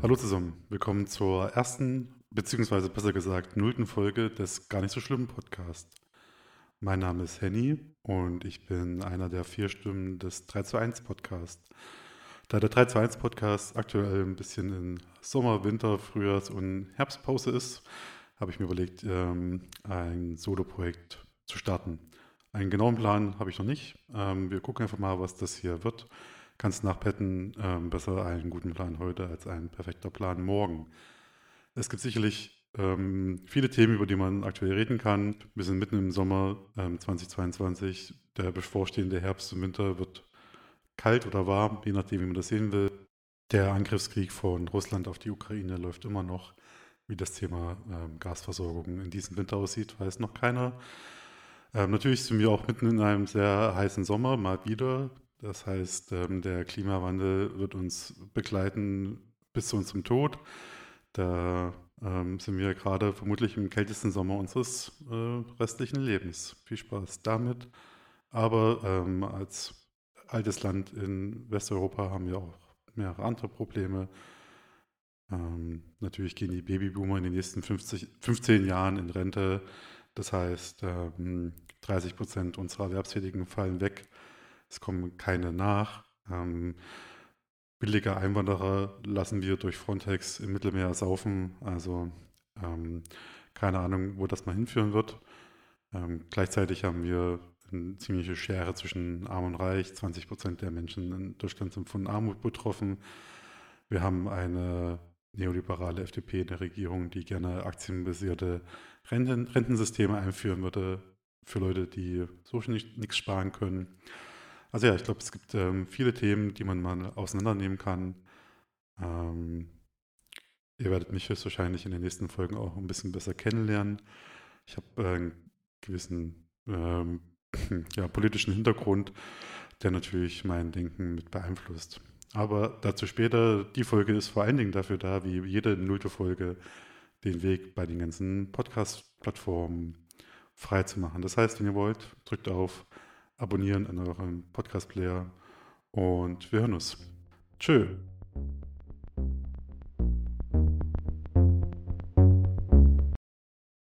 Hallo zusammen, willkommen zur ersten, beziehungsweise besser gesagt nullten Folge des Gar nicht so schlimmen Podcast. Mein Name ist Henny und ich bin einer der vier Stimmen des 3 zu 1 Podcast. Da der 3 zu 1 Podcast aktuell ein bisschen in Sommer, Winter, Frühjahrs- und Herbstpause ist, habe ich mir überlegt, ähm, ein Solo-Projekt zu starten. Einen genauen Plan habe ich noch nicht. Ähm, wir gucken einfach mal, was das hier wird. Kannst nach Petten ähm, besser einen guten Plan heute als ein perfekter Plan morgen. Es gibt sicherlich ähm, viele Themen, über die man aktuell reden kann. Wir sind mitten im Sommer ähm, 2022. Der bevorstehende Herbst und Winter wird kalt oder warm, je nachdem, wie man das sehen will. Der Angriffskrieg von Russland auf die Ukraine läuft immer noch. Wie das Thema ähm, Gasversorgung in diesem Winter aussieht, weiß noch keiner. Ähm, natürlich sind wir auch mitten in einem sehr heißen Sommer, mal wieder. Das heißt, ähm, der Klimawandel wird uns begleiten bis zu unserem Tod. Da ähm, sind wir gerade vermutlich im kältesten Sommer unseres äh, restlichen Lebens. Viel Spaß damit. Aber ähm, als altes Land in Westeuropa haben wir auch mehrere andere Probleme. Natürlich gehen die Babyboomer in den nächsten 50, 15 Jahren in Rente. Das heißt, ähm, 30 Prozent unserer Erwerbstätigen fallen weg. Es kommen keine nach. Ähm, billige Einwanderer lassen wir durch Frontex im Mittelmeer saufen. Also ähm, keine Ahnung, wo das mal hinführen wird. Ähm, gleichzeitig haben wir eine ziemliche Schere zwischen Arm und Reich. 20 Prozent der Menschen in Deutschland sind von Armut betroffen. Wir haben eine neoliberale FDP in der Regierung, die gerne aktienbasierte Renten, Rentensysteme einführen würde für Leute, die so schon nichts sparen können. Also ja, ich glaube, es gibt ähm, viele Themen, die man mal auseinandernehmen kann. Ähm, ihr werdet mich höchstwahrscheinlich in den nächsten Folgen auch ein bisschen besser kennenlernen. Ich habe äh, einen gewissen ähm, ja, politischen Hintergrund, der natürlich mein Denken mit beeinflusst. Aber dazu später, die Folge ist vor allen Dingen dafür da, wie jede nullte Folge, den Weg bei den ganzen Podcast-Plattformen frei zu machen. Das heißt, wenn ihr wollt, drückt auf Abonnieren in eurem Podcast-Player und wir hören uns. Tschö.